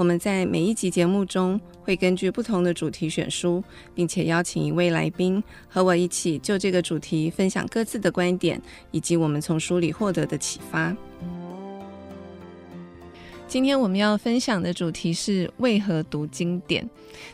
我们在每一集节目中会根据不同的主题选书，并且邀请一位来宾和我一起就这个主题分享各自的观点，以及我们从书里获得的启发。今天我们要分享的主题是为何读经典？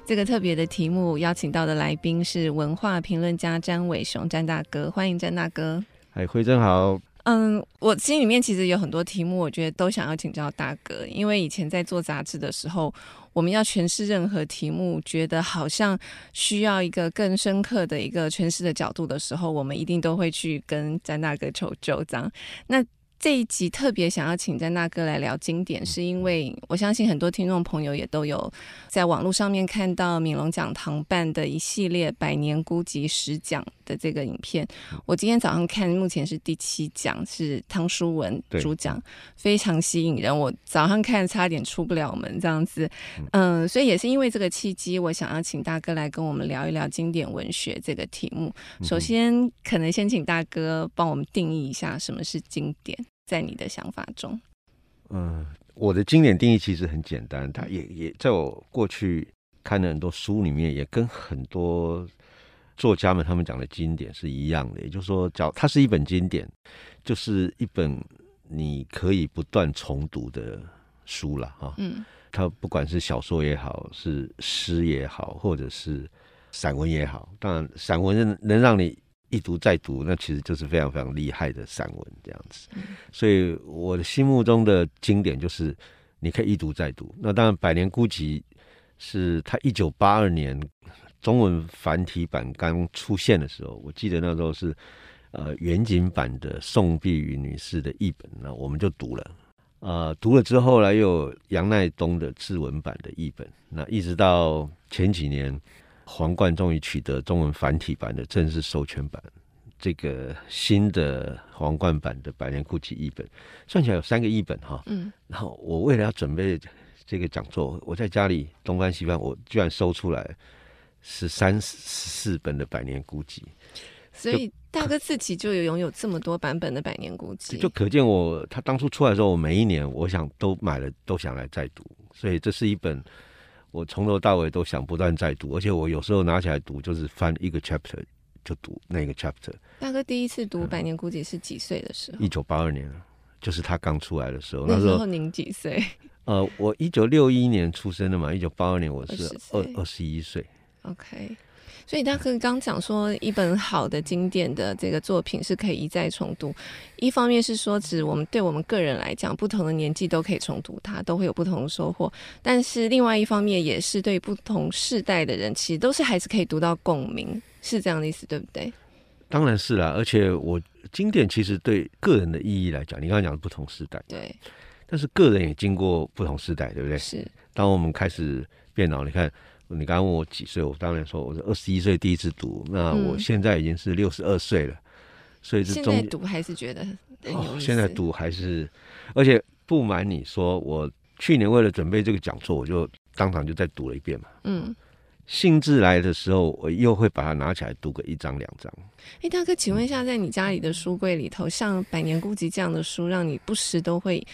这个特别的题目，邀请到的来宾是文化评论家詹伟雄，詹大哥，欢迎詹大哥。嗨，辉真好。嗯，我心里面其实有很多题目，我觉得都想要请教大哥，因为以前在做杂志的时候，我们要诠释任何题目，觉得好像需要一个更深刻的一个诠释的角度的时候，我们一定都会去跟詹大哥求救，这样。那这一集特别想要请詹大哥来聊经典，是因为我相信很多听众朋友也都有在网络上面看到铭隆讲堂办的一系列百年孤寂十讲的这个影片。我今天早上看，目前是第七讲，是汤书文主讲，非常吸引人。我早上看差点出不了门这样子，嗯，所以也是因为这个契机，我想要请大哥来跟我们聊一聊经典文学这个题目。首先，可能先请大哥帮我们定义一下什么是经典。在你的想法中，嗯，我的经典定义其实很简单，它也也在我过去看的很多书里面，也跟很多作家们他们讲的经典是一样的。也就是说，叫它是一本经典，就是一本你可以不断重读的书了哈。嗯，它不管是小说也好，是诗也好，或者是散文也好，当然散文能能让你。一读再读，那其实就是非常非常厉害的散文这样子。所以我的心目中的经典就是你可以一读再读。那当然，《百年孤寂》是他一九八二年中文繁体版刚出现的时候，我记得那时候是呃远景版的宋碧云女士的译本，那我们就读了。呃，读了之后呢，又有杨耐东的志文版的译本。那一直到前几年。皇冠终于取得中文繁体版的正式授权版，这个新的皇冠版的《百年孤寂》译本，算起来有三个译本哈。嗯，然后我为了要准备这个讲座，我在家里东翻西翻，我居然搜出来十三十四本的《百年孤寂》，所以大哥自己就有拥有这么多版本的《百年孤寂》，就可见我他当初出来的时候，我每一年我想都买了，都想来再读，所以这是一本。我从头到尾都想不断再读，而且我有时候拿起来读，就是翻一个 chapter 就读那个 chapter。大哥第一次读《百年孤寂》是几岁的时候？一九八二年，就是他刚出来的时候。那时候您几岁？呃，我一九六一年出生的嘛，一九八二年我是二二十一岁。OK。所以大哥刚讲说，一本好的经典的这个作品是可以一再重读。一方面是说，指我们对我们个人来讲，不同的年纪都可以重读它，都会有不同的收获。但是另外一方面，也是对不同世代的人，其实都是还是可以读到共鸣，是这样的意思，对不对？当然是啦。而且我经典其实对个人的意义来讲，你刚刚讲的不同时代，对。但是个人也经过不同时代，对不对？是。当我们开始变老，你看。你刚刚问我几岁，我当然说我是二十一岁第一次读，那我现在已经是六十二岁了，嗯、所以现在读还是觉得很有意思、哦、现在读还是，而且不瞒你说，我去年为了准备这个讲座，我就当场就再读了一遍嘛。嗯，兴致来的时候，我又会把它拿起来读个一张两张。哎、欸，大哥，请问一下，在你家里的书柜里头，像《百年孤寂》这样的书，让你不时都会？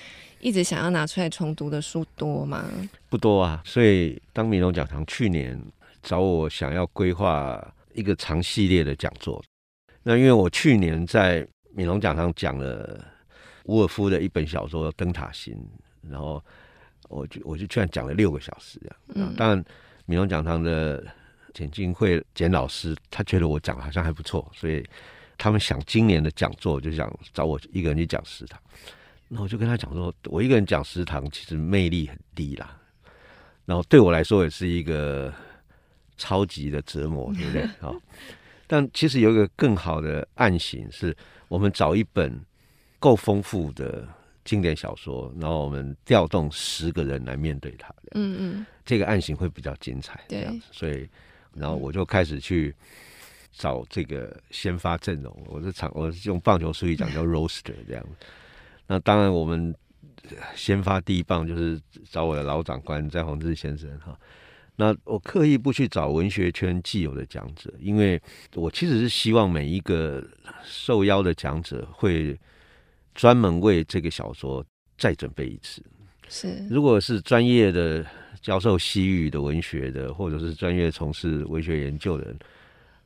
一直想要拿出来重读的书多吗？不多啊，所以当米隆讲堂去年找我想要规划一个长系列的讲座，那因为我去年在米隆讲堂讲了伍尔夫的一本小说《灯塔心》，然后我就我就居然讲了六个小时。嗯，当然铭隆讲堂的简进会简老师他觉得我讲好像还不错，所以他们想今年的讲座就想找我一个人去讲十堂。那我就跟他讲说，我一个人讲食堂，其实魅力很低啦。然后对我来说也是一个超级的折磨，对不对？好，但其实有一个更好的案型，是我们找一本够丰富的经典小说，然后我们调动十个人来面对它。嗯嗯，这个案型会比较精彩。这样子，所以然后我就开始去找这个先发阵容。我是场，我是用棒球术语讲叫 roster 这样。那当然，我们先发第一棒就是找我的老长官詹宏志先生哈。那我刻意不去找文学圈既有的讲者，因为我其实是希望每一个受邀的讲者会专门为这个小说再准备一次。是，如果是专业的教授西域的文学的，或者是专业从事文学研究的人，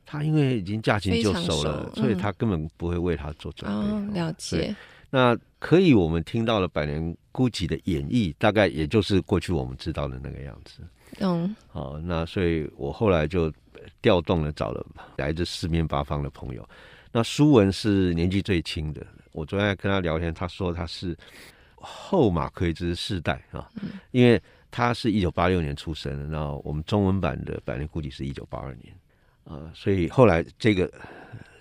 他因为已经驾轻就熟了，嗯，所以他根本不会为他做准备。哦，了解。那可以，我们听到了《百年孤寂》的演绎，大概也就是过去我们知道的那个样子。嗯，好，那所以我后来就调动了，找了来自四面八方的朋友。那舒文是年纪最轻的，我昨天跟他聊天，他说他是后马奎兹世代啊，因为他是一九八六年出生的，然后我们中文版的《百年孤寂》是一九八二年啊，所以后来这个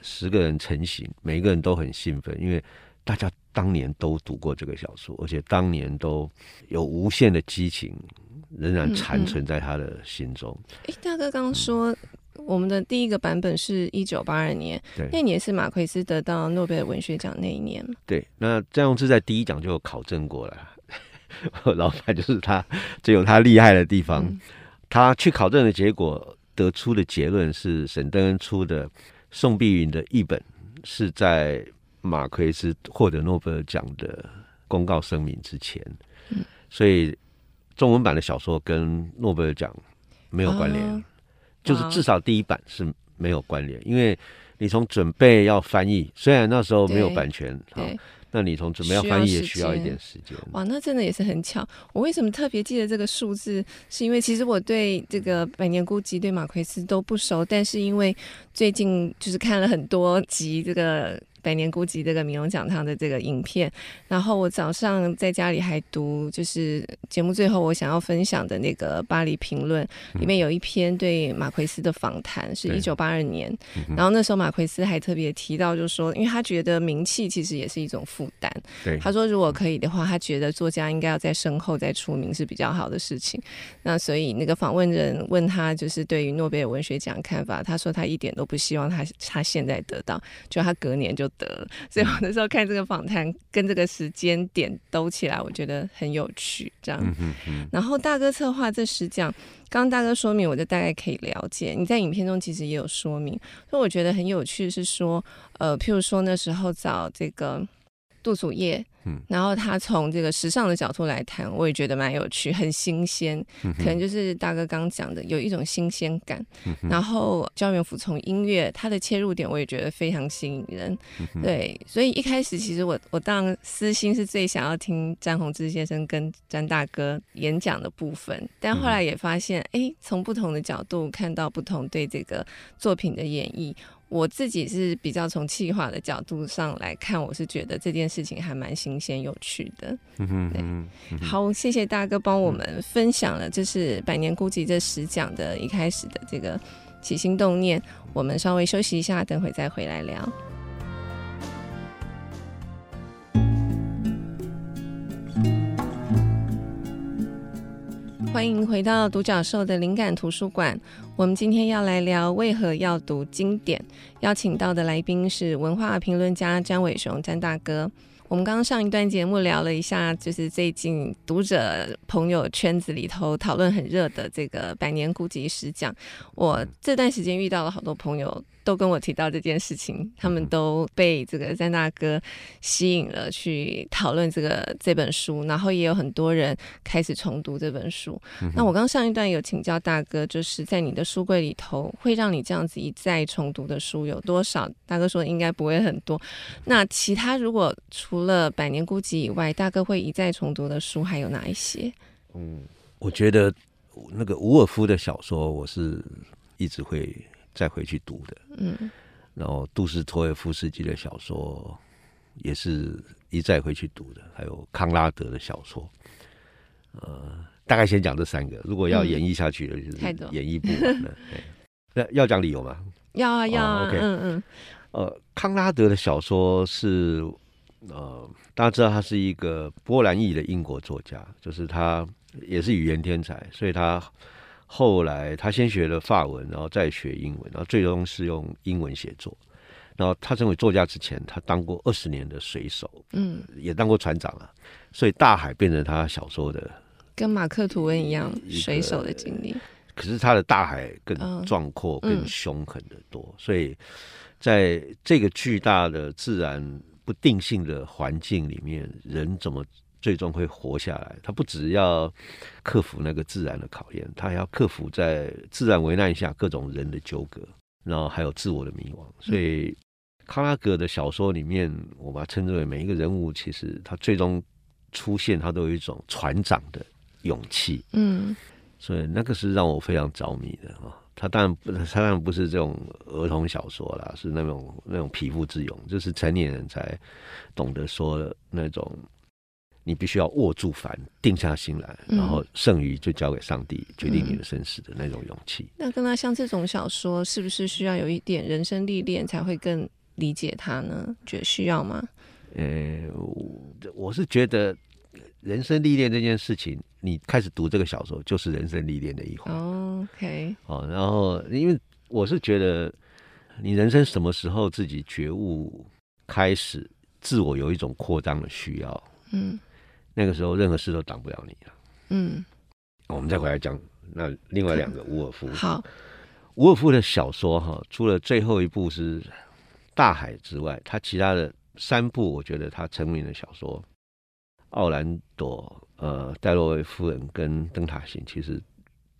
十个人成型，每一个人都很兴奋，因为大家当年都读过这个小说，而且当年都有无限的激情。仍然残存在他的心中。哎、嗯嗯，大哥刚刚说、嗯、我们的第一个版本是一九八二年，那年是马奎斯得到诺贝尔文学奖那一年。对，那詹宏志在第一讲就有考证过了，老板就是他，这有他厉害的地方。嗯、他去考证的结果得出的结论是，沈登恩出的宋碧云的译本是在马奎斯获得诺贝尔奖的公告声明之前，嗯、所以。中文版的小说跟诺贝尔奖没有关联，哦，就是至少第一版是没有关联，因为你从准备要翻译，虽然那时候没有版权，那你从准备要翻译也需要一点时间。哇，那真的也是很巧。我为什么特别记得这个数字？是因为其实我对这个《百年孤寂》对马奎斯都不熟，但是因为最近就是看了很多集这个。百年孤寂这个米龙讲堂的这个影片，然后我早上在家里还读，就是节目最后我想要分享的那个巴黎评论，里面有一篇对马奎斯的访谈，是一九八二年，然后那时候马奎斯还特别提到，就是说，因为他觉得名气其实也是一种负担，对，他说如果可以的话，他觉得作家应该要在身后再出名是比较好的事情。那所以那个访问人问他，就是对于诺贝尔文学奖看法，他说他一点都不希望他他现在得到，就他隔年就。得，所以我那时候看这个访谈，跟这个时间点兜起来，我觉得很有趣。这样，然后大哥策划这十讲，刚刚大哥说明，我就大概可以了解。你在影片中其实也有说明，所以我觉得很有趣，是说，呃，譬如说那时候找这个杜祖业。然后他从这个时尚的角度来谈，我也觉得蛮有趣，很新鲜，可能就是大哥刚讲的，有一种新鲜感。然后焦元溥从音乐，他的切入点我也觉得非常吸引人。对，所以一开始其实我我当然私心是最想要听詹宏志先生跟詹大哥演讲的部分，但后来也发现，哎，从不同的角度看到不同对这个作品的演绎。我自己是比较从企划的角度上来看，我是觉得这件事情还蛮新鲜有趣的。嗯哼，对，好，谢谢大哥帮我们分享了，就是《百年孤寂》这十讲的一开始的这个起心动念。我们稍微休息一下，等会再回来聊。欢迎回到独角兽的灵感图书馆。我们今天要来聊为何要读经典。邀请到的来宾是文化评论家詹伟雄，詹大哥。我们刚刚上一段节目聊了一下，就是最近读者朋友圈子里头讨论很热的这个《百年孤寂》十讲。我这段时间遇到了好多朋友，都跟我提到这件事情，他们都被这个詹大哥吸引了，去讨论这个这本书，然后也有很多人开始重读这本书。那我刚上一段有请教大哥，就是在你的书柜里头，会让你这样子一再重读的书有多少？大哥说应该不会很多。那其他如果除了《百年孤寂》以外，大哥会一再重读的书还有哪一些？嗯，我觉得那个伍尔夫的小说，我是一直会。再回去读的，嗯，然后杜斯托耶夫斯基的小说也是一再回去读的，还有康拉德的小说，呃，大概先讲这三个。如果要演绎下去的，就是演绎不完了。那要讲理由吗？要啊，要啊。OK，嗯嗯。呃，康拉德的小说是，呃，大家知道他是一个波兰裔的英国作家，就是他也是语言天才，所以他。后来他先学了法文，然后再学英文，然后最终是用英文写作。然后他成为作家之前，他当过二十年的水手，嗯，也当过船长啊。所以大海变成他小说的，跟马克吐温一样水手的经历。可是他的大海更壮阔、更凶狠的多。嗯、所以在这个巨大的自然不定性的环境里面，人怎么最终会活下来？他不只要克服那个自然的考验，他还要克服在自然危难下各种人的纠葛，然后还有自我的迷惘。所以。康拉格的小说里面，我把它称之为每一个人物，其实他最终出现，他都有一种船长的勇气。嗯，所以那个是让我非常着迷的啊。他当然不，他当然不是这种儿童小说啦，是那种那种匹夫之勇，就是成年人才懂得说的那种，你必须要握住帆，定下心来，然后剩余就交给上帝决定你的生死的那种勇气。那跟他像这种小说，是不是需要有一点人生历练才会更？理解他呢？觉得需要吗？呃，我是觉得人生历练这件事情，你开始读这个小说就是人生历练的一环。Oh, OK，哦，然后因为我是觉得，你人生什么时候自己觉悟，开始自我有一种扩张的需要，嗯，那个时候任何事都挡不了你了。嗯，我们再回来讲那另外两个伍尔夫。好，伍尔夫的小说哈，除了最后一部是。大海之外，他其他的三部，我觉得他成名的小说《奥兰朵》、呃，《戴洛维夫人》跟《灯塔行》，其实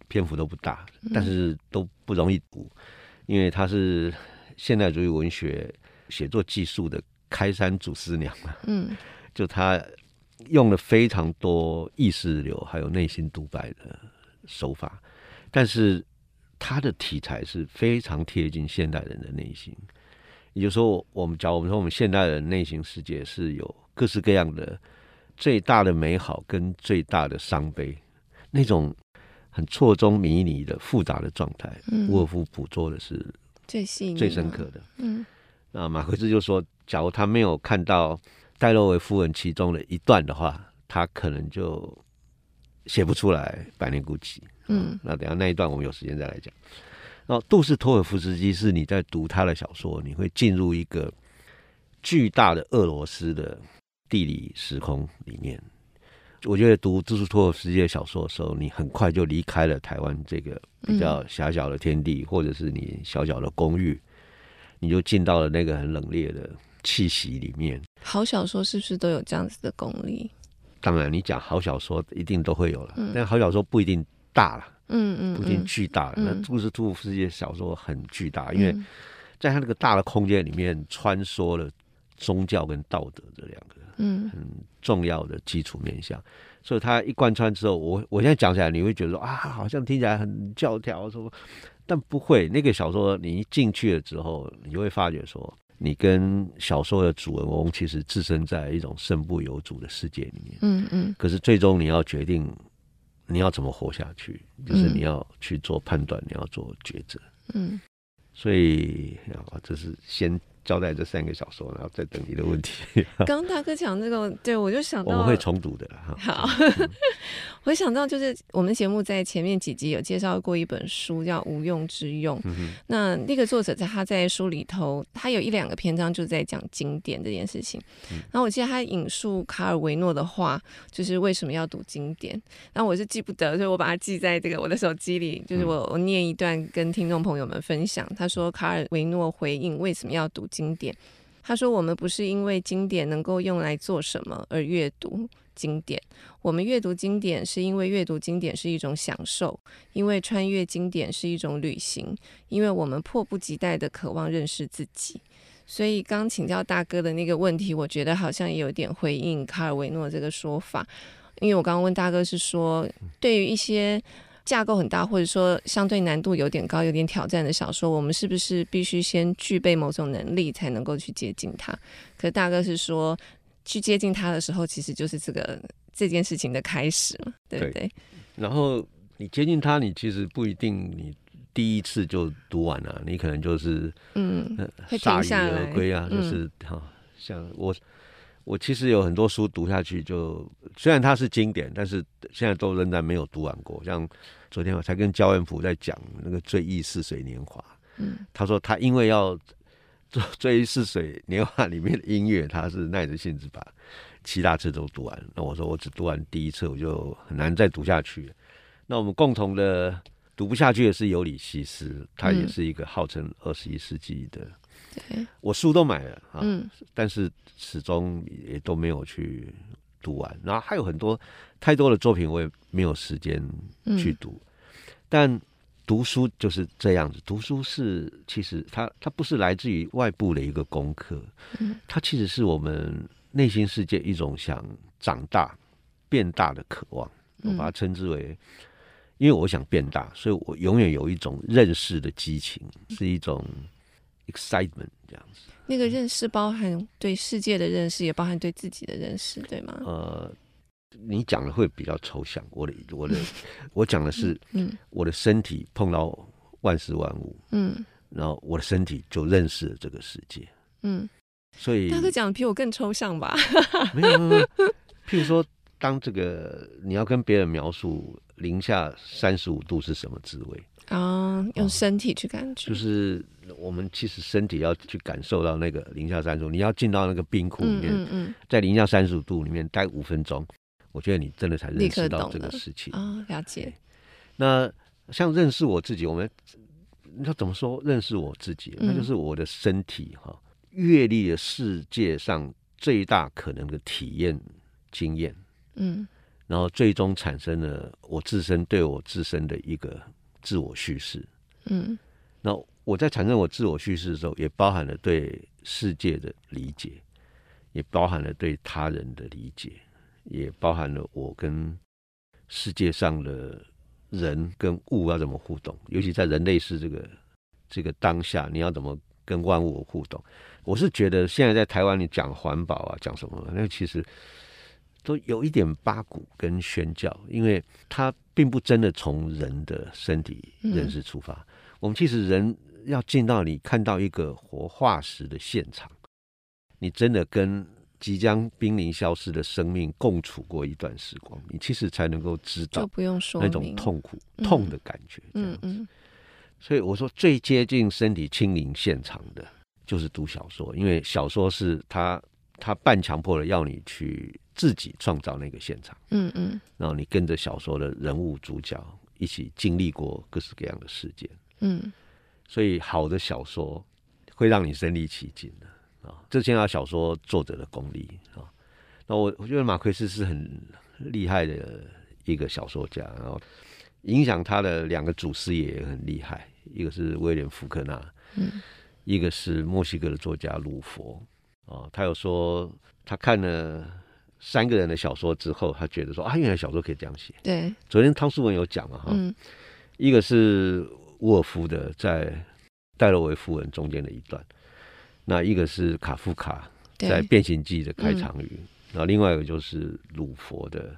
篇幅都不大，但是都不容易读，因为他是现代主义文学写作技术的开山祖师娘嘛。嗯，就他用了非常多意识流还有内心独白的手法，但是他的题材是非常贴近现代人的内心。也就是说，我们讲，我们说，我们现代人内心世界是有各式各样的最大的美好跟最大的伤悲，那种很错综迷离的复杂的状态。嗯，伍尔夫捕捉的是最细、最深刻的。嗯，那马奎斯就说，假如他没有看到戴洛维夫人其中的一段的话，他可能就写不出来《百年孤寂》。嗯，那等下那一段我们有时间再来讲。然后，杜斯托尔夫斯基是你在读他的小说，你会进入一个巨大的俄罗斯的地理时空里面。我觉得读杜斯托尔夫斯基的小说的时候，你很快就离开了台湾这个比较狭小的天地，或者是你小小的公寓，你就进到了那个很冷冽的气息里面。好小说是不是都有这样子的功力？当然，你讲好小说一定都会有了，但好小说不一定大了。嗯嗯，不一定巨大，嗯、那杜斯托尔夫斯基小说很巨大，嗯、因为在他那个大的空间里面穿梭了宗教跟道德这两个嗯很重要的基础面向，嗯、所以它一贯穿之后，我我现在讲起来你会觉得说啊，好像听起来很教条什么，但不会。那个小说你一进去了之后，你就会发觉说，你跟小说的主人翁其实置身在一种身不由主的世界里面。嗯嗯，可是最终你要决定。你要怎么活下去？就是你要去做判断，嗯、你要做抉择。嗯，所以啊，这是先。交代这三个小说，然后再等你的问题。刚 刚大哥讲这个，对我就想到我们会重读的。好，我想到就是我们节目在前面几集有介绍过一本书，叫《无用之用》。嗯、那那个作者在他在书里头，他有一两个篇章就在讲经典这件事情。嗯、然后我记得他引述卡尔维诺的话，就是为什么要读经典。然后我是记不得，所以我把它记在这个我的手机里。就是我我念一段跟听众朋友们分享。他说卡尔维诺回应为什么要读。经典，他说：“我们不是因为经典能够用来做什么而阅读经典，我们阅读经典是因为阅读经典是一种享受，因为穿越经典是一种旅行，因为我们迫不及待的渴望认识自己。所以，刚请教大哥的那个问题，我觉得好像也有点回应卡尔维诺这个说法，因为我刚刚问大哥是说，对于一些。”架构很大，或者说相对难度有点高、有点挑战的小说，我们是不是必须先具备某种能力才能够去接近它？可是大哥是说，去接近它的时候，其实就是这个这件事情的开始嘛，对不对？对，然后你接近它，你其实不一定你第一次就读完了，你可能就是嗯，铩羽而归啊，就是哈、嗯，像我我其实有很多书读下去就，就虽然它是经典，但是现在都仍然没有读完过。像昨天我才跟焦恩溥在讲那个《追忆似水年华》，嗯，他说他因为要做《追忆似水年华》里面的音乐，他是耐着性子把七大册都读完。那我说我只读完第一册，我就很难再读下去。那我们共同的读不下去的是《尤里西斯》，他也是一个号称二十一世纪的。对，我书都买了啊，嗯，但是始终也都没有去读完。然后还有很多太多的作品，我也没有时间去读。嗯、但读书就是这样子，读书是其实它它不是来自于外部的一个功课，嗯，它其实是我们内心世界一种想长大、变大的渴望。我把它称之为，因为我想变大，所以我永远有一种认识的激情，是一种。Excitement 这样子，那个认识包含对世界的认识，也包含对自己的认识，对吗？呃，你讲的会比较抽象，我的我的 我讲的是，嗯，我的身体碰到万事万物，嗯，然后我的身体就认识了这个世界，嗯，所以大哥讲的比我更抽象吧？没有，没有，譬如说，当这个你要跟别人描述零下三十五度是什么滋味？啊、哦，用身体去感觉，就是我们其实身体要去感受到那个零下三十度，你要进到那个冰库里面，嗯嗯嗯、在零下三十五度里面待五分钟，我觉得你真的才认识到这个事情。啊、哦，了解。那像认识我自己，我们你要怎么说认识我自己？那就是我的身体哈，阅历了世界上最大可能的体验经验，嗯，然后最终产生了我自身对我自身的一个。自我叙事，嗯，那我在产生我自我叙事的时候，也包含了对世界的理解，也包含了对他人的理解，也包含了我跟世界上的人跟物要怎么互动，尤其在人类是这个这个当下，你要怎么跟万物互动？我是觉得现在在台湾，你讲环保啊，讲什么，那其实。都有一点八股跟宣教，因为它并不真的从人的身体认识出发。嗯、我们其实人要进到你看到一个活化石的现场，你真的跟即将濒临消失的生命共处过一段时光，你其实才能够知道，不用说那种痛苦、痛的感觉。嗯、所以我说，最接近身体亲临现场的，就是读小说，因为小说是他。他半强迫的要你去自己创造那个现场，嗯嗯，然后你跟着小说的人物主角一起经历过各式各样的事件，嗯，所以好的小说会让你身临其境的啊，这先要小说作者的功力啊。那我我觉得马奎斯是很厉害的一个小说家，然后影响他的两个祖师爷也很厉害，一个是威廉福克纳，嗯，一个是墨西哥的作家鲁佛。哦，他有说他看了三个人的小说之后，他觉得说啊，原来小说可以这样写。对，昨天汤书文有讲嘛哈，嗯、一个是沃尔夫的在戴洛维夫人中间的一段，那一个是卡夫卡在变形记的开场语，然后、嗯、另外一个就是鲁佛的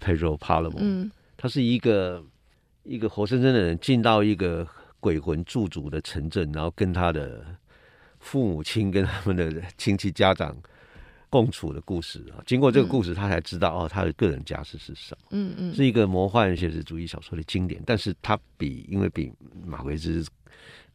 Pedro Páramo，嗯，他是一个一个活生生的人进到一个鬼魂驻足的城镇，然后跟他的。父母亲跟他们的亲戚家长共处的故事啊，经过这个故事，他才知道哦，他的个人家世是什么。嗯嗯，是一个魔幻写实主义小说的经典，但是他比因为比马奎斯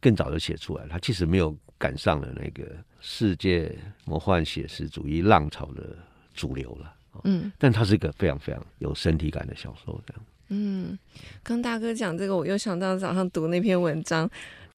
更早就写出来，他其实没有赶上了那个世界魔幻写实主义浪潮的主流了。嗯，但他是一个非常非常有身体感的小说，这样。嗯，刚大哥讲这个，我又想到早上读那篇文章。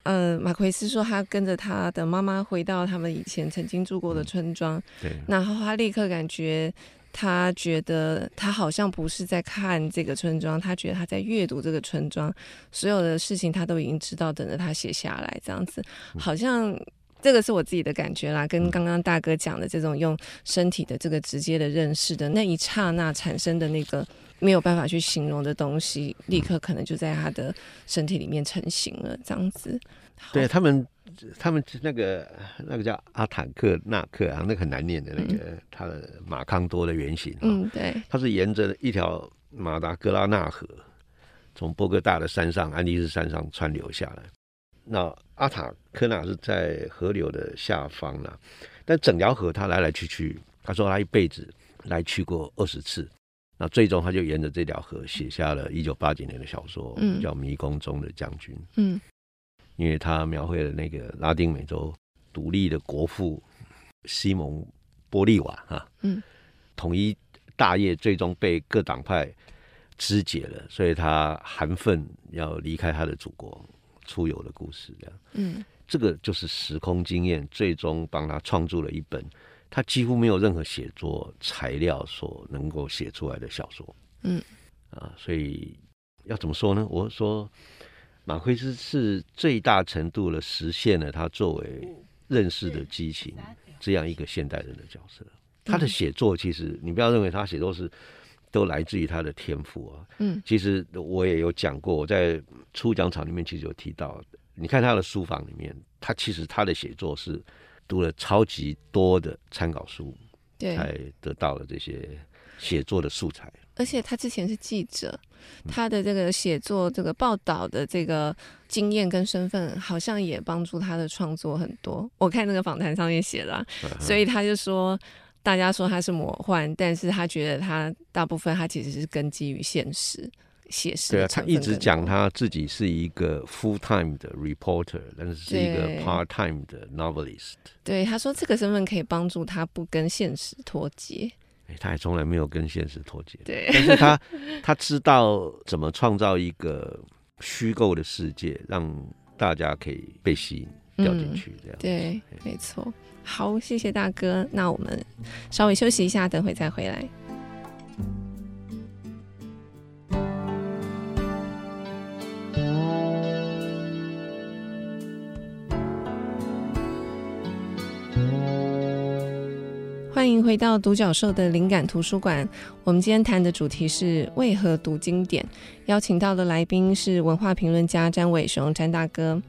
嗯，马奎斯说他跟着他的妈妈回到他们以前曾经住过的村庄，嗯、对，然后他立刻感觉，他觉得他好像不是在看这个村庄，他觉得他在阅读这个村庄，所有的事情他都已经知道，等着他写下来，这样子，好像这个是我自己的感觉啦，跟刚刚大哥讲的这种用身体的这个直接的认识的那一刹那产生的那个。没有办法去形容的东西，立刻可能就在他的身体里面成型了，这样子。对他们，他们那个那个叫阿坦克纳克啊，那个很难念的那个，嗯、他的马康多的原型。嗯，对。他是沿着一条马达格拉纳河，从波哥大的山上安第斯山上穿流下来。那阿塔科纳是在河流的下方了，但整条河他来来去去他说他一辈子来去过二十次，那最终他就沿着这条河写下了一九八几年的小说，嗯、叫《迷宫中的将军》。嗯，因为他描绘了那个拉丁美洲独立的国父西蒙玻利瓦哈，嗯，统一大业最终被各党派肢解了，所以他含愤要离开他的祖国出游的故事，这样，嗯。这个就是时空经验，最终帮他创作了一本他几乎没有任何写作材料所能够写出来的小说。嗯，啊，所以要怎么说呢？我说马奎斯是最大程度的实现了他作为认识的激情这样一个现代人的角色。他的写作其实你不要认为他写作是都来自于他的天赋啊。嗯，其实我也有讲过，我在初讲场里面其实有提到。你看他的书房里面，他其实他的写作是读了超级多的参考书，对，才得到了这些写作的素材。而且他之前是记者，他的这个写作、这个报道的这个经验跟身份，好像也帮助他的创作很多。我看那个访谈上面写了，所以他就说，大家说他是魔幻，但是他觉得他大部分他其实是根基于现实。写实对啊，他一直讲他自己是一个 full time 的 reporter，但是是一个 part time 的 novelist。对，他说这个身份可以帮助他不跟现实脱节。哎，他也从来没有跟现实脱节。对，但是他 他知道怎么创造一个虚构的世界，让大家可以被吸引掉进去。这样、嗯、对，没错。好，谢谢大哥。那我们稍微休息一下，等会再回来。欢迎回到独角兽的灵感图书馆。我们今天谈的主题是为何读经典。邀请到的来宾是文化评论家詹伟雄，詹大哥。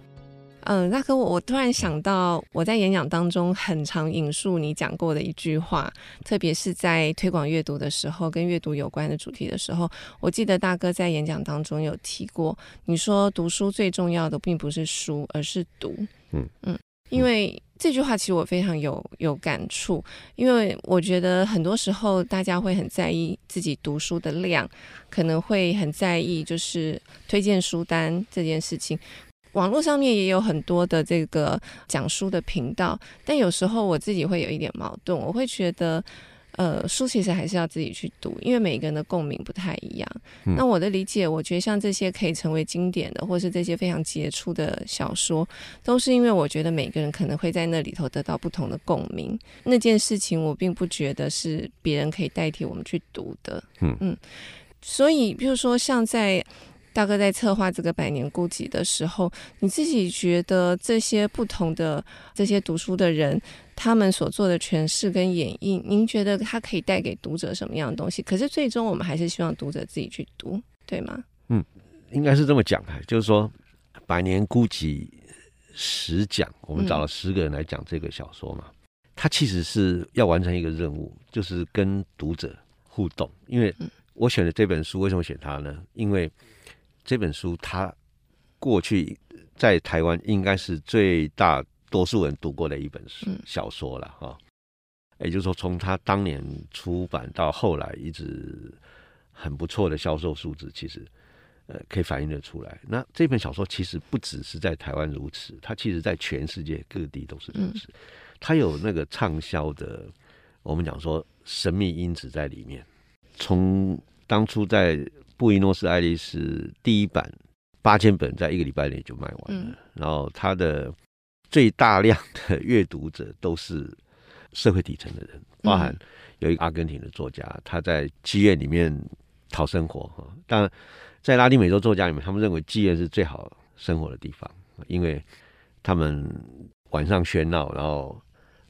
嗯，大哥，我我突然想到，我在演讲当中很常引述你讲过的一句话，特别是在推广阅读的时候，跟阅读有关的主题的时候，我记得大哥在演讲当中有提过，你说读书最重要的并不是书，而是读。嗯嗯。因为这句话其实我非常有有感触，因为我觉得很多时候大家会很在意自己读书的量，可能会很在意就是推荐书单这件事情。网络上面也有很多的这个讲书的频道，但有时候我自己会有一点矛盾，我会觉得。呃，书其实还是要自己去读，因为每个人的共鸣不太一样。嗯、那我的理解，我觉得像这些可以成为经典的，或是这些非常杰出的小说，都是因为我觉得每个人可能会在那里头得到不同的共鸣。那件事情，我并不觉得是别人可以代替我们去读的。嗯嗯，所以，比如说像在。大哥在策划这个《百年孤寂》的时候，你自己觉得这些不同的这些读书的人，他们所做的诠释跟演绎，您觉得它可以带给读者什么样的东西？可是最终我们还是希望读者自己去读，对吗？嗯，应该是这么讲的，就是说《百年孤寂》十讲，我们找了十个人来讲这个小说嘛，他、嗯、其实是要完成一个任务，就是跟读者互动。因为我选的这本书，为什么选它呢？因为这本书，它过去在台湾应该是最大多数人读过的一本书小说了哈。也就是说，从他当年出版到后来，一直很不错的销售数字，其实呃可以反映得出来。那这本小说其实不只是在台湾如此，它其实在全世界各地都是如此。它有那个畅销的，我们讲说神秘因子在里面。从当初在布宜诺斯艾利斯第一版八千本，在一个礼拜内就卖完了。嗯、然后他的最大量的阅读者都是社会底层的人，包含有一个阿根廷的作家，他在妓院里面讨生活哈。当然，在拉丁美洲作家里面，他们认为妓院是最好生活的地方，因为他们晚上喧闹，然后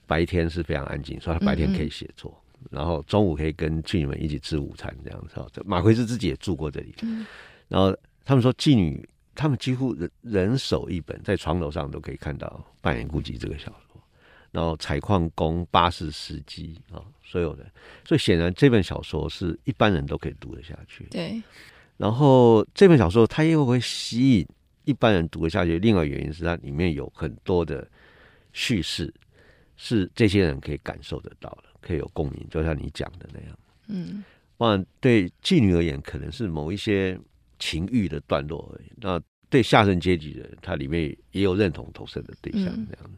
白天是非常安静，所以他白天可以写作。嗯嗯然后中午可以跟妓女们一起吃午餐，这样子。哈，马奎斯自己也住过这里。嗯。然后他们说，妓女他们几乎人人手一本，在床头上都可以看到《扮演孤寂》这个小说。然后采矿工、巴士司机啊，所有的，所以显然这本小说是一般人都可以读得下去。对。然后这本小说它又会吸引一般人读得下去，另外原因是它里面有很多的叙事。是这些人可以感受得到的，可以有共鸣，就像你讲的那样。嗯，当然对妓女而言，可能是某一些情欲的段落而已。那对下层阶级的人，他里面也有认同投射的对象，这样，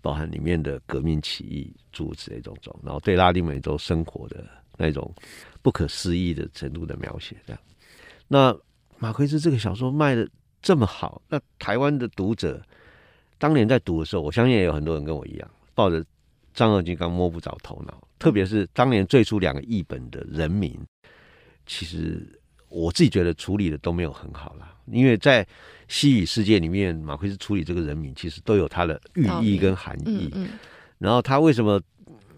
包含里面的革命起义诸如此类种种。然后对拉丁美洲生活的那种不可思议的程度的描写，这样。那马奎斯这个小说卖的这么好，那台湾的读者当年在读的时候，我相信也有很多人跟我一样，抱着丈二金刚摸不着头脑。特别是当年最初两个译本的人名，其实我自己觉得处理的都没有很好啦。因为在西语世界里面，马奎斯处理这个人名，其实都有它的寓意跟含义。嗯嗯、然后他为什么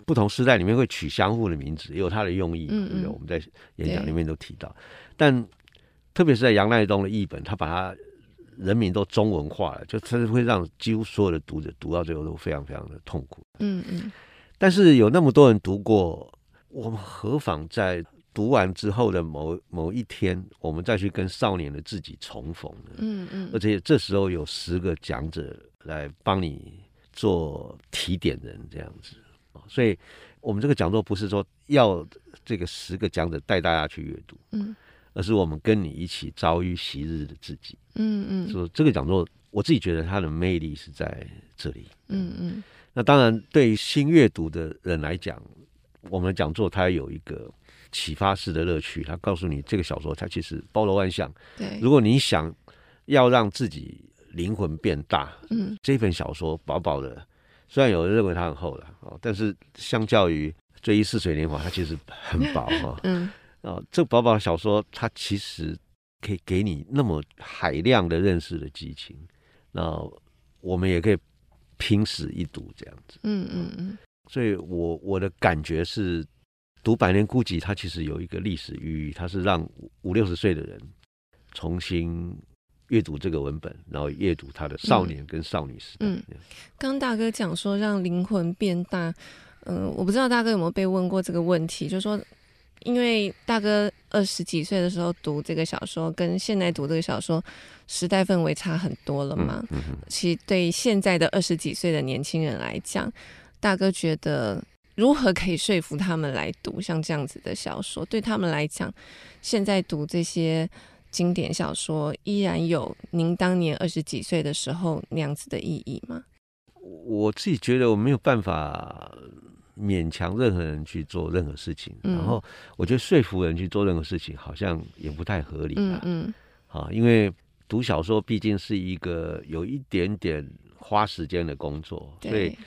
不同时代里面会取相互的名字，也有它的用意，对不对？我们在演讲里面都提到。但特别是在杨赖东的译本，他把他人名都中文化了，就他是会让几乎所有的读者读到最后都非常非常的痛苦。嗯嗯。但是有那么多人读过，我们何妨在读完之后的某某一天，我们再去跟少年的自己重逢呢？嗯嗯。而且这时候有十个讲者来帮你做提点人，这样子。所以，我们这个讲座不是说要这个十个讲者带大家去阅读，嗯，而是我们跟你一起遭遇昔日的自己。嗯嗯。说这个讲座，我自己觉得它的魅力是在这里。嗯嗯。那当然，对于新阅读的人来讲，我们的讲座它有一个启发式的乐趣。它告诉你，这个小说它其实包罗万象。对，如果你想要让自己灵魂变大，嗯，这本小说薄薄的，虽然有人认为它很厚了哦，但是相较于《追忆似水年华》，它其实很薄哈。嗯，啊，这薄薄的小说，它其实可以给你那么海量的认识的激情。那我们也可以。拼死一读这样子，嗯嗯嗯，所以我我的感觉是，读《百年孤寂》它其实有一个历史寓意，它是让五六十岁的人重新阅读这个文本，然后阅读他的少年跟少女时代。嗯，刚、嗯、大哥讲说让灵魂变大，嗯、呃，我不知道大哥有没有被问过这个问题，就是说。因为大哥二十几岁的时候读这个小说，跟现在读这个小说，时代氛围差很多了嘛。嗯嗯、其实对现在的二十几岁的年轻人来讲，大哥觉得如何可以说服他们来读像这样子的小说？对他们来讲，现在读这些经典小说，依然有您当年二十几岁的时候那样子的意义吗？我自己觉得我没有办法。勉强任何人去做任何事情，嗯、然后我觉得说服人去做任何事情，好像也不太合理啊。嗯，啊，因为读小说毕竟是一个有一点点花时间的工作，对，所以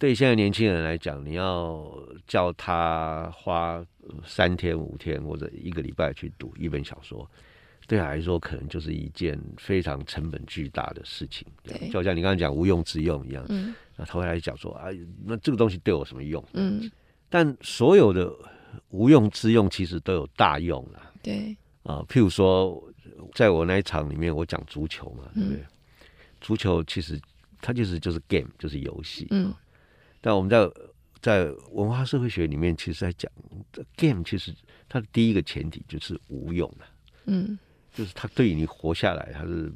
对现在年轻人来讲，你要叫他花三天五天或者一个礼拜去读一本小说。对他来说，可能就是一件非常成本巨大的事情，对，就像你刚才讲无用之用一样。嗯，那他会来讲说啊，那这个东西对我什么用？嗯，但所有的无用之用其实都有大用啦。对啊，譬如说，在我那一场里面，我讲足球嘛，对不对？嗯，足球其实它就是就是 game，就是游戏。嗯，但我们在在文化社会学里面，其实在讲 game，其实它的第一个前提就是无用的。嗯。就是它对于你活下来，它是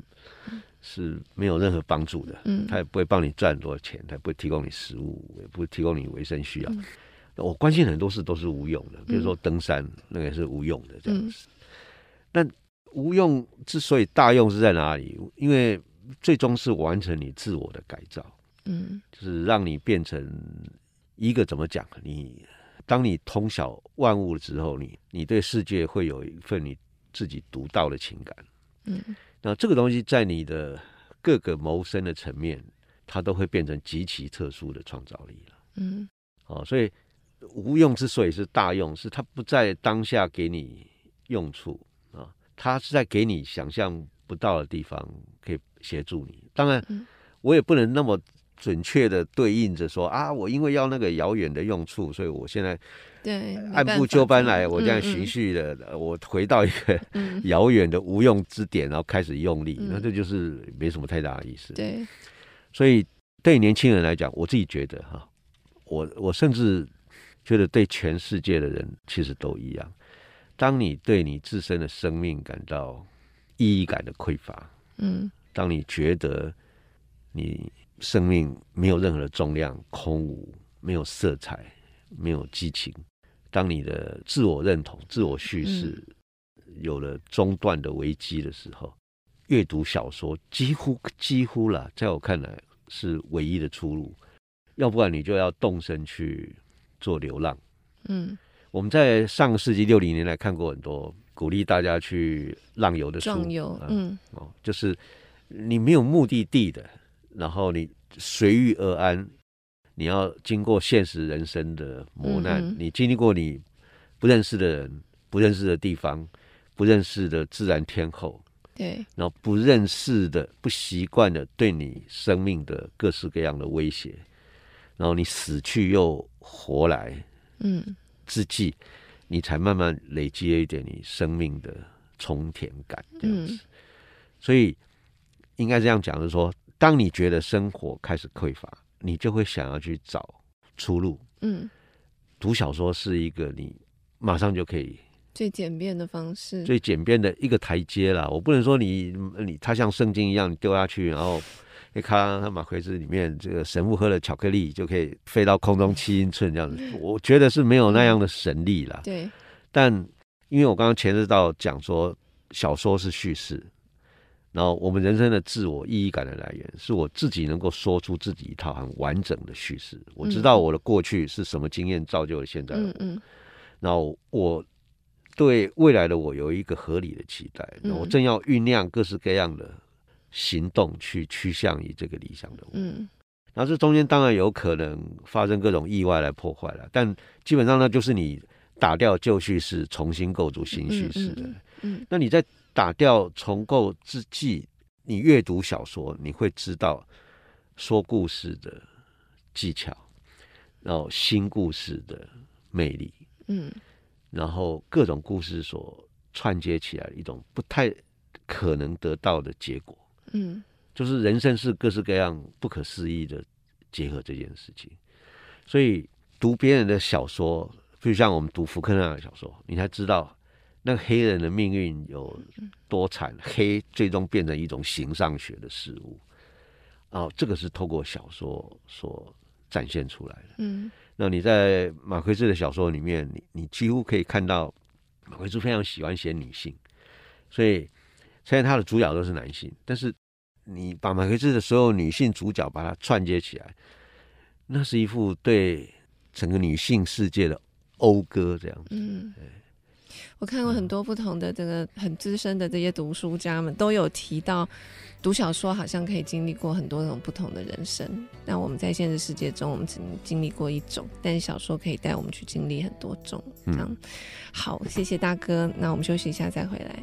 是没有任何帮助的。嗯，它也不会帮你赚多少钱，它也不会提供你食物，也不会提供你维生需要。嗯、我关心很多事都是无用的，比如说登山，那个也是无用的这样子。但无用之所以大用是在哪里？因为最终是完成你自我的改造。嗯，就是让你变成一个怎么讲？你当你通晓万物之后，你你对世界会有一份你。自己独到的情感，嗯，那这个东西在你的各个谋生的层面，它都会变成极其特殊的创造力了，嗯，哦，所以无用之所以是大用，是它不在当下给你用处啊，它是在给你想象不到的地方可以协助你。当然，我也不能那么准确的对应着说啊，我因为要那个遥远的用处，所以我现在。对，按部就班来，我这样循序的，我回到一个 遥远的无用之点，然后开始用力，嗯、那这就是没什么太大的意思。对，所以对年轻人来讲，我自己觉得哈，我我甚至觉得对全世界的人其实都一样。当你对你自身的生命感到意义感的匮乏，嗯，当你觉得你生命没有任何的重量，空无。没有色彩，没有激情。当你的自我认同、自我叙事有了中断的危机的时候，阅、嗯、读小说几乎几乎了，在我看来是唯一的出路。要不然你就要动身去做流浪。嗯，我们在上个世纪六零年代看过很多鼓励大家去浪游的书，嗯，哦，就是你没有目的地的，然后你随遇而安，你要经过现实人生的磨难，嗯、你经历过你不认识的人、不认识的地方、不认识的自然天候，对，然后不认识的、不习惯的对你生命的各式各样的威胁。然后你死去又活来，嗯，之际，你才慢慢累积了一点你生命的充填感，这样子。所以应该这样讲，就是说，当你觉得生活开始匮乏，你就会想要去找出路。嗯，读小说是一个你马上就可以最简便的方式，最简便的一个台阶啦。我不能说你你它像圣经一样，你丢下去，然后。你看他马奎斯里面，这个神父喝了巧克力就可以飞到空中七英寸这样子，我觉得是没有那样的神力啦。对。但因为我刚刚前日到讲说，小说是叙事，然后我们人生的自我意义感的来源，是我自己能够说出自己一套很完整的叙事。我知道我的过去是什么经验造就了现在的我。嗯嗯。然后我对未来的我有一个合理的期待，我正要酝酿各式各样的。行动去趋向于这个理想的我，嗯，然后这中间当然有可能发生各种意外来破坏了，但基本上呢，就是你打掉旧叙事，重新构筑新叙事的。那你在打掉重构之际，你阅读小说，你会知道说故事的技巧，然后新故事的魅力，嗯，然后各种故事所串接起来的一种不太可能得到的结果。嗯，就是人生是各式各样不可思议的结合这件事情，所以读别人的小说，就像我们读福克纳的小说，你才知道那个黑人的命运有多惨，黑最终变成一种形上学的事物。哦，这个是透过小说所展现出来的。嗯，那你在马奎斯的小说里面，你你几乎可以看到马奎斯非常喜欢写女性，所以虽然他的主角都是男性，但是。你把马奎斯的所有女性主角把它串接起来，那是一幅对整个女性世界的讴歌，这样子。嗯，我看过很多不同的这个很资深的这些读书家们都有提到，读小说好像可以经历过很多种不同的人生。那我们在现实世界中，我们只能经历过一种，但是小说可以带我们去经历很多种。这样，嗯，好，谢谢大哥。那我们休息一下再回来。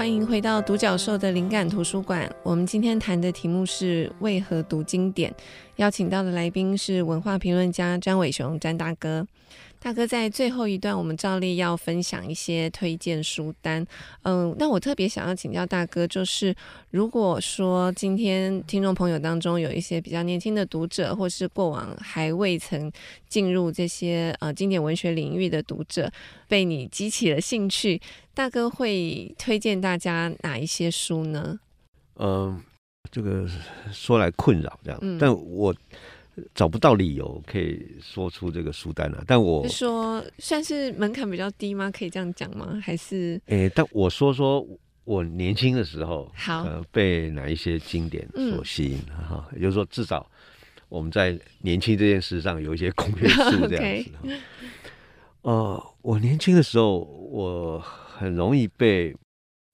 欢迎回到独角兽的灵感图书馆。我们今天谈的题目是为何读经典？邀请到的来宾是文化评论家詹伟雄，詹大哥。大哥在最后一段，我们照例要分享一些推荐书单。嗯，那我特别想要请教大哥，就是如果说今天听众朋友当中有一些比较年轻的读者，或是过往还未曾进入这些呃经典文学领域的读者，被你激起了兴趣，大哥会推荐大家哪一些书呢？嗯，这个说来困扰这样，嗯、但我。找不到理由可以说出这个书单了，啊，但我说算是门槛比较低吗？可以这样讲吗？还是诶、欸，但我说说我年轻的时候，好，呃，被哪一些经典所吸引哈，嗯，也就是说，至少我们在年轻这件事上有一些公约数这样子。Okay. 呃，我年轻的时候，我很容易被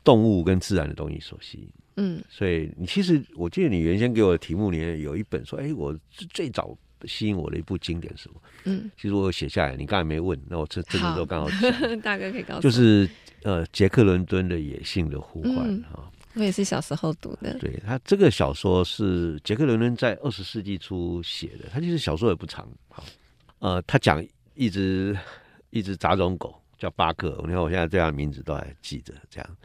动物跟自然的东西所吸引。嗯，所以你其实，我记得你原先给我的题目里面有一本说，哎，我最早吸引我的一部经典是什么？嗯，其实我有写下来，你刚才没问，那我这这个时候刚好讲，大哥可以告诉我，就是呃，杰克伦敦的《野性的呼唤》哈、我也是小时候读的。对，他这个小说是杰克伦敦在二十世纪初写的，他其实小说也不长，好、哦，呃，他讲一只一只杂种狗叫巴克，你看我现在对他的名字都还记着，这样。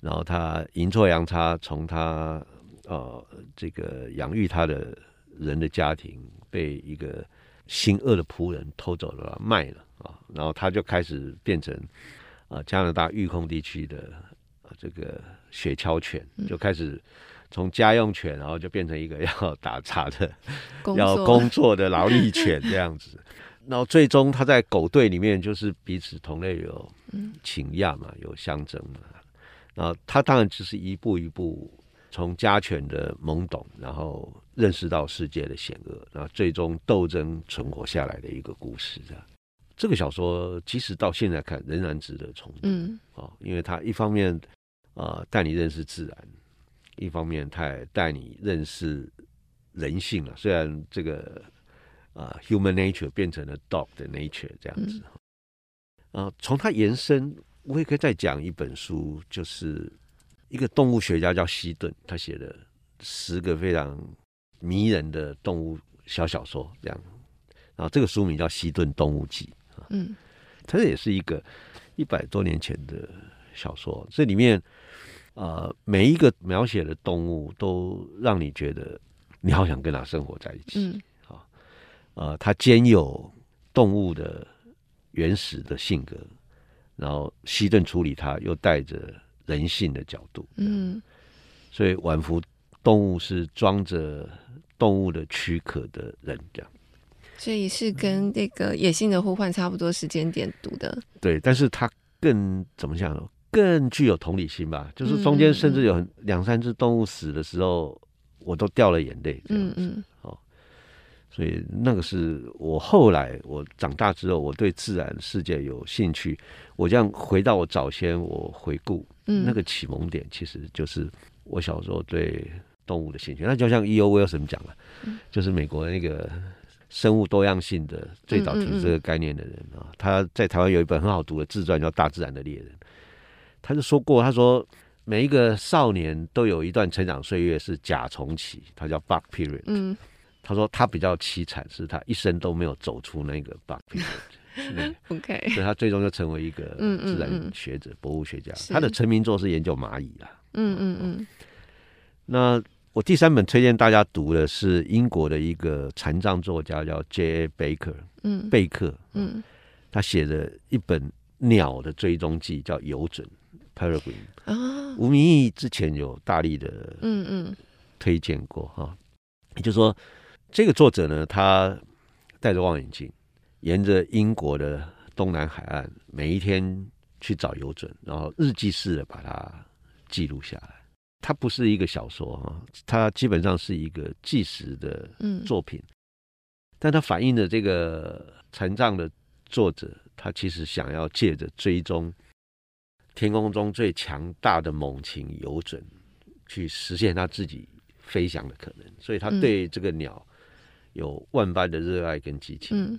然后他阴错阳差从他呃这个养育他的人的家庭被一个心恶的仆人偷走了卖了啊，然后他就开始变成啊加拿大育空地区的这个雪橇犬，就开始从家用犬，然后就变成一个要打杂的、工要工作的劳力犬这样子。然后最终他在狗队里面就是彼此同类有情亚嘛，有相争嘛。然后他当然只是一步一步从家犬的懵懂，然后认识到世界的险恶，然后最终斗争存活下来的一个故事。这样，这个小说其实到现在看仍然值得重读。嗯，啊，因为它一方面啊、呃、带你认识自然，一方面它也带你认识人性了。虽然这个。啊、uh,，human nature 变成了 dog 的 nature 这样子。啊、嗯，从、uh, 它延伸，我也可以再讲一本书，就是一个动物学家叫希顿，他写的十个非常迷人的动物小小说这样。然后这个书名叫《希顿动物记》啊，嗯，它也是一个一百多年前的小说，这里面啊、uh, 每一个描写的动物都让你觉得你好想跟它生活在一起。嗯呃，它兼有动物的原始的性格，然后西顿处理它又带着人性的角度，嗯，所以晚服动物是装着动物的躯壳的人，这样，所以是跟这个《野性的呼唤》差不多时间点读的，对，但是它更怎么讲呢？更具有同理心吧，就是中间甚至有两三只动物死的时候，我都掉了眼泪，嗯嗯。所以那个是我后来我长大之后，我对自然世界有兴趣。我这样回到我早先，我回顾，嗯，那个启蒙点其实就是我小时候对动物的兴趣。那就像 E.O. Wilson 讲了，就是美国那个生物多样性的最早提出这个概念的人啊，他在台湾有一本很好读的自传叫《大自然的猎人》，他就说过，他说每一个少年都有一段成长岁月是甲虫期，他叫 Bug Period。嗯。他说他比较凄惨，是他一生都没有走出那个 bug period。OK，所以他最终就成为一个自然学者、嗯嗯嗯、博物学家。他的成名作是研究蚂蚁啦。嗯嗯嗯。那我第三本推荐大家读的是英国的一个残障作家，叫 J. A. Baker。嗯。贝克。嗯。他写的一本鸟的追踪记，叫《游隼》（Peregrine）。啊。吴明义之前有大力的嗯嗯推荐过哈，也就是说。这个作者呢，他戴着望远镜，沿着英国的东南海岸，每一天去找游隼，然后日记式的把它记录下来。它不是一个小说啊，它基本上是一个纪实的作品。嗯，但它反映的这个残障的作者，他其实想要借着追踪天空中最强大的猛禽游隼，去实现他自己飞翔的可能。所以他对这个鸟。嗯有万般的热爱跟激情。嗯，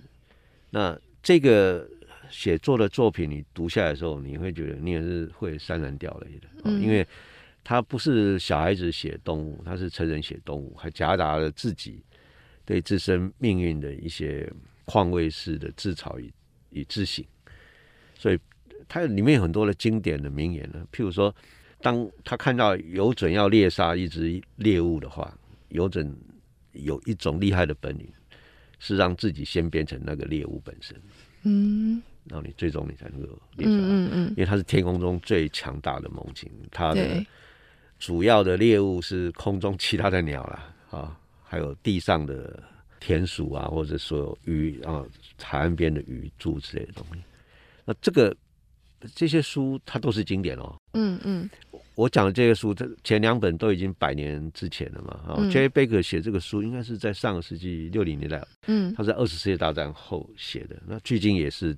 那这个写作的作品，你读下来的时候，你会觉得你也是会潸然掉泪的。嗯，因为他不是小孩子写动物，他是成人写动物，还夹杂了自己对自身命运的一些况味式的自嘲与与自省。所以，它里面有很多的经典的名言呢，譬如说，当他看到有准要猎杀一只猎物的话，游隼。有一种厉害的本领，是让自己先变成那个猎物本身，嗯，然后你最终你才能够猎杀，嗯嗯，因为它是天空中最强大的猛禽，它的主要的猎物是空中其他的鸟啦，啊，还有地上的田鼠啊，或者所有鱼啊，海岸边的鱼猪之类的东西。那这个这些书它都是经典哦，嗯嗯。我讲的这个书，这前两本都已经百年之前了嘛。嗯、J. Baker 写这个书，应该是在上个世纪六零年代。嗯，他在二十世界大战后写的，那距今也是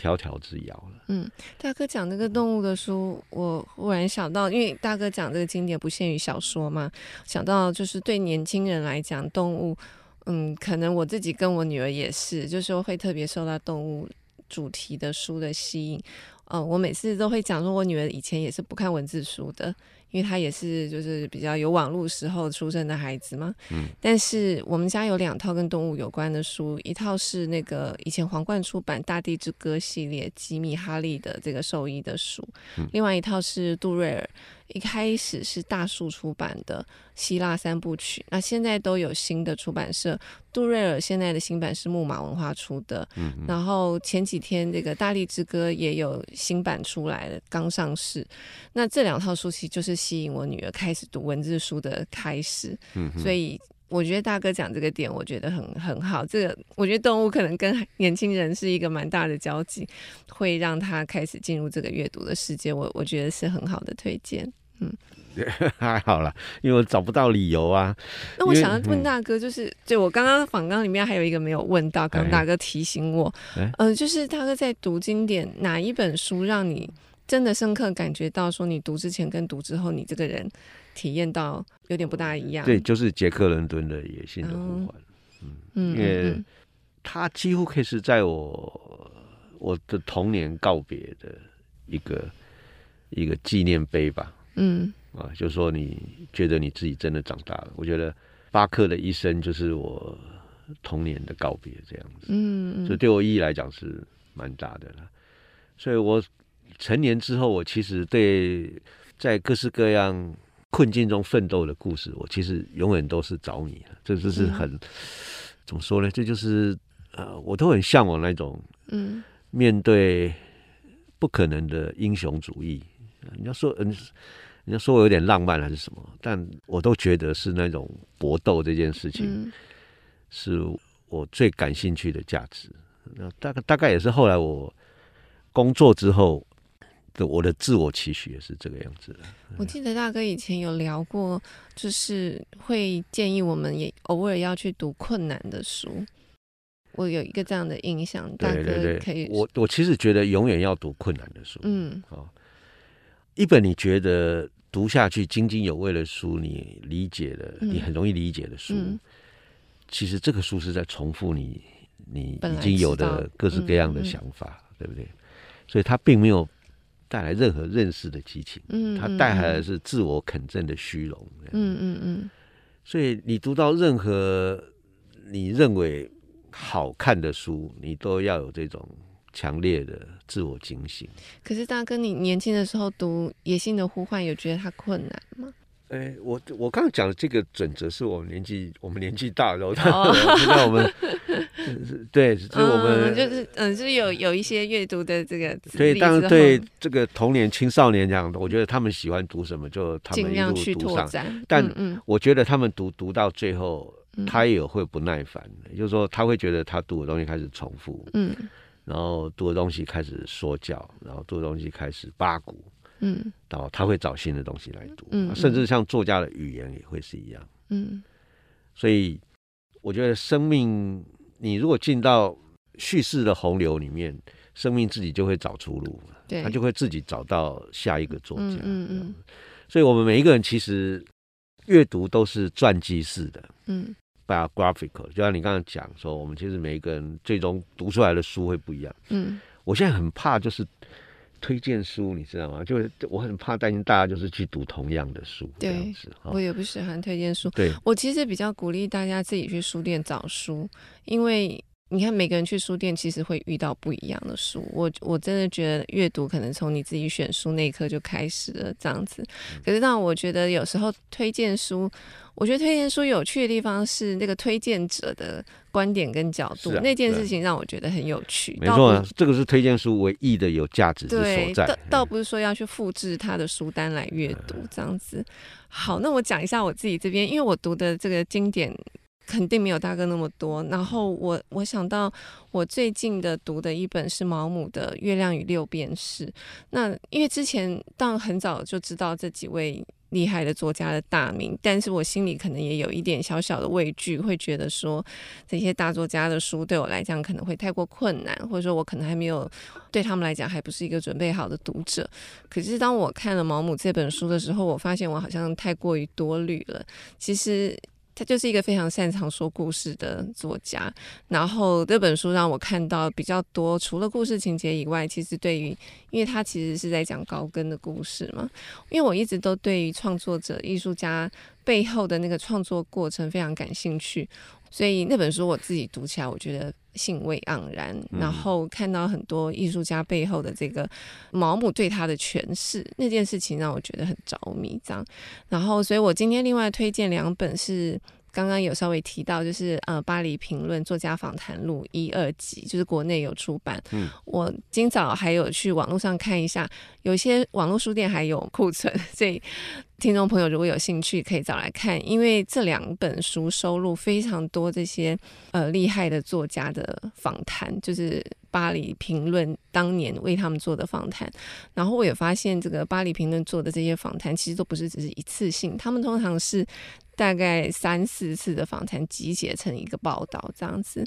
迢迢之遥了。嗯，大哥讲这个动物的书，我忽然想到，因为大哥讲这个经典不限于小说嘛，想到就是对年轻人来讲，动物，嗯，可能我自己跟我女儿也是，就是会特别受到动物主题的书的吸引。嗯、呃，我每次都会讲说，我女儿以前也是不看文字书的，因为她也是就是比较有网络时候出生的孩子嘛。嗯。但是我们家有两套跟动物有关的书，一套是那个以前皇冠出版《大地之歌》系列吉米哈利的这个兽医的书，嗯，另外一套是杜瑞尔。一开始是大树出版的希腊三部曲，那现在都有新的出版社。杜瑞尔现在的新版是木马文化出的，嗯，然后前几天这个《大力之歌》也有新版出来了，刚上市。那这两套书其实就是吸引我女儿开始读文字书的开始，嗯，所以。我觉得大哥讲这个点，我觉得很很好。这个我觉得动物可能跟 年轻人是一个蛮大的交集，会让他开始进入这个阅读的世界。我我觉得是很好的推荐。嗯，还好啦，因为我找不到理由啊。那我想要问大哥，就是，嗯、就我刚刚访纲里面还有一个没有问到，刚大哥提醒我，嗯、哎。呃，就是大哥在读经典，哪一本书让你真的深刻感觉到说，你读之前跟读之后，你这个人。体验到有点不大一样，对，就是杰克伦敦的野性的呼唤，嗯，嗯，因为他几乎可以是在我我的童年告别的一个一个纪念碑吧，嗯，啊，就是说你觉得你自己真的长大了，我觉得巴克的一生就是我童年的告别这样子，嗯，所以对我意义来讲是蛮大的了，所以我成年之后，我其实对在各式各样。困境中奋斗的故事，我其实永远都是着迷的。这就是很、嗯、怎么说呢？这就是呃，我都很向往那种嗯，面对不可能的英雄主义。你要说嗯，你要说我有点浪漫还是什么？但我都觉得是那种搏斗这件事情，嗯、是我最感兴趣的价值。那大概大概也是后来我工作之后的。我的自我期许也是这个样子的。我记得大哥以前有聊过，就是会建议我们也偶尔要去读困难的书。我有一个这样的印象，大哥可以。我我其实觉得永远要读困难的书。嗯，好，一本你觉得读下去津津有味的书，你理解的，你很容易理解的书，嗯，其实这个书是在重复你你已经有的各式各样的想法，对不对？所以它并没有。带来任何认识的激情，嗯，它带来的是自我肯定的虚荣，嗯嗯嗯。所以你读到任何你认为好看的书，你都要有这种强烈的自我警醒。可是大哥，你年轻的时候读《野性的呼唤》，有觉得它困难吗？哎、欸，我我刚刚讲的这个准则是我们年纪我们年纪大了，然后现在我们 对，是我们、嗯、就是嗯，就是有有一些阅读的这个，所以当然对这个童年青少年这样的，我觉得他们喜欢读什么，就他们一路读上。但我觉得他们读读到最后，他也会不耐烦，也就是说他会觉得他读的东西开始重复，嗯，然后读的东西开始说教，然后读的东西开始八股。嗯，然后他会找新的东西来读，嗯，甚至像作家的语言也会是一样，嗯，所以我觉得生命，你如果进到叙事的洪流里面，生命自己就会找出路，对，他就会自己找到下一个作家，嗯嗯，嗯，所以我们每一个人其实阅读都是传记式的，嗯，biographical，就像你刚刚讲说，我们其实每一个人最终读出来的书会不一样，嗯，我现在很怕就是。推荐书，你知道吗？就是我很怕担心大家就是去读同样的书，这样子。我也不喜欢推荐书。对，我其实比较鼓励大家自己去书店找书，因为你看每个人去书店其实会遇到不一样的书。我我真的觉得阅读可能从你自己选书那一刻就开始了，这样子。可是让我觉得有时候推荐书。我觉得推荐书有趣的地方是那个推荐者的观点跟角度，啊、那件事情让我觉得很有趣。没错、啊，这个是推荐书唯一的有价值之所在。倒倒不是说要去复制他的书单来阅读这样子。好，那我讲一下我自己这边，因为我读的这个经典肯定没有大哥那么多。然后我我想到我最近的读的一本是毛姆的《月亮与六便士》。那因为之前当很早就知道这几位。厉害的作家的大名，但是我心里可能也有一点小小的畏惧，会觉得说这些大作家的书对我来讲可能会太过困难，或者说我可能还没有对他们来讲还不是一个准备好的读者。可是当我看了毛姆这本书的时候，我发现我好像太过于多虑了。其实他就是一个非常擅长说故事的作家。然后这本书让我看到比较多，除了故事情节以外，其实对于，因为他其实是在讲高跟的故事嘛。因为我一直都对于创作者、艺术家背后的那个创作过程非常感兴趣。所以那本书我自己读起来，我觉得兴味盎然。然后看到很多艺术家背后的这个毛姆对他的诠释，那件事情让我觉得很着迷。这样，然后所以我今天另外推荐两本是。刚刚有稍微提到，就是呃，《巴黎评论作家访谈录》一二集，就是国内有出版。嗯，我今早还有去网络上看一下，有些网络书店还有库存，所以听众朋友如果有兴趣，可以找来看。因为这两本书收录非常多这些呃厉害的作家的访谈，就是《巴黎评论》当年为他们做的访谈。然后我也发现，这个《巴黎评论》做的这些访谈，其实都不是只是一次性，他们通常是。大概三四次的访谈集结成一个报道这样子。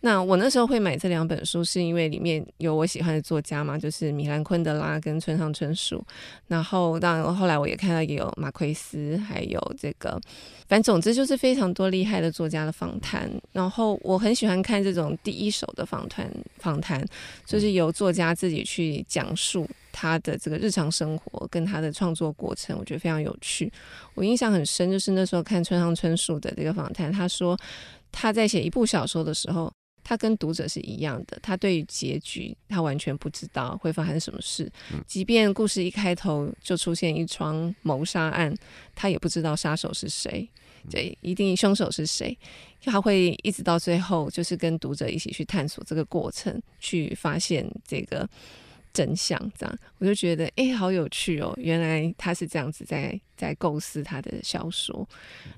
那我那时候会买这两本书，是因为里面有我喜欢的作家嘛，就是米兰昆德拉跟村上春树。然后当然后来我也看到也有马奎斯，还有这个，反正总之就是非常多厉害的作家的访谈。然后我很喜欢看这种第一手的访谈，访谈就是由作家自己去讲述。他的这个日常生活跟他的创作过程，我觉得非常有趣。我印象很深，就是那时候看村上春树的这个访谈，他说他在写一部小说的时候，他跟读者是一样的，他对于结局他完全不知道会发生什么事。即便故事一开头就出现一桩谋杀案，他也不知道杀手是谁，对，一定凶手是谁，他会一直到最后，就是跟读者一起去探索这个过程，去发现这个。真相这样，我就觉得哎、欸，好有趣哦！原来他是这样子在在构思他的小说。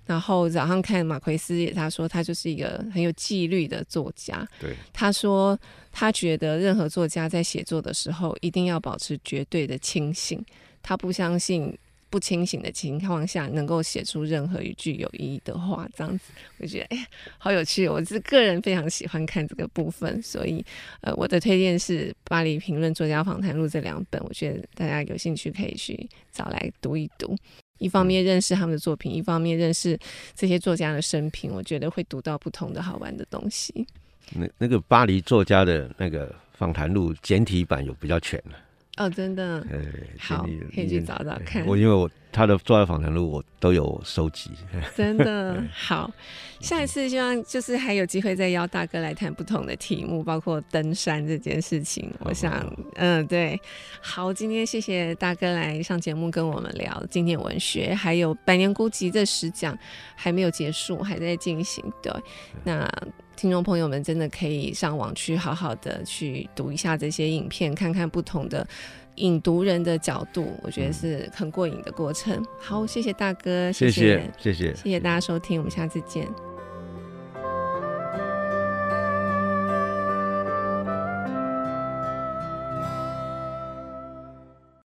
然后早上看马奎斯，他说他就是一个很有纪律的作家。对，他说他觉得任何作家在写作的时候一定要保持绝对的清醒，他不相信。不清醒的情况下，能够写出任何一句有意义的话，这样子，我觉得哎，好有趣。我是个人非常喜欢看这个部分，所以呃，我的推荐是《巴黎评论作家访谈录》这两本，我觉得大家有兴趣可以去找来读一读。一方面认识他们的作品，一方面认识这些作家的生平，我觉得会读到不同的好玩的东西。那那个巴黎作家的那个访谈录简体版有比较全了。哦，真的，好，可以去找找看。我因为我他的作家访谈录我都有收集，真的好。下一次希望就是还有机会再邀大哥来谈不同的题目，包括登山这件事情。我想，嗯，对，好，今天谢谢大哥来上节目跟我们聊经典文学，还有《百年孤寂》这十讲还没有结束，还在进行。对，那。听众朋友们，真的可以上网去好好的去读一下这些影片，看看不同的引读人的角度，我觉得是很过瘾的过程。好，谢谢大哥，谢谢，谢谢，谢谢大家收听，我们下次见。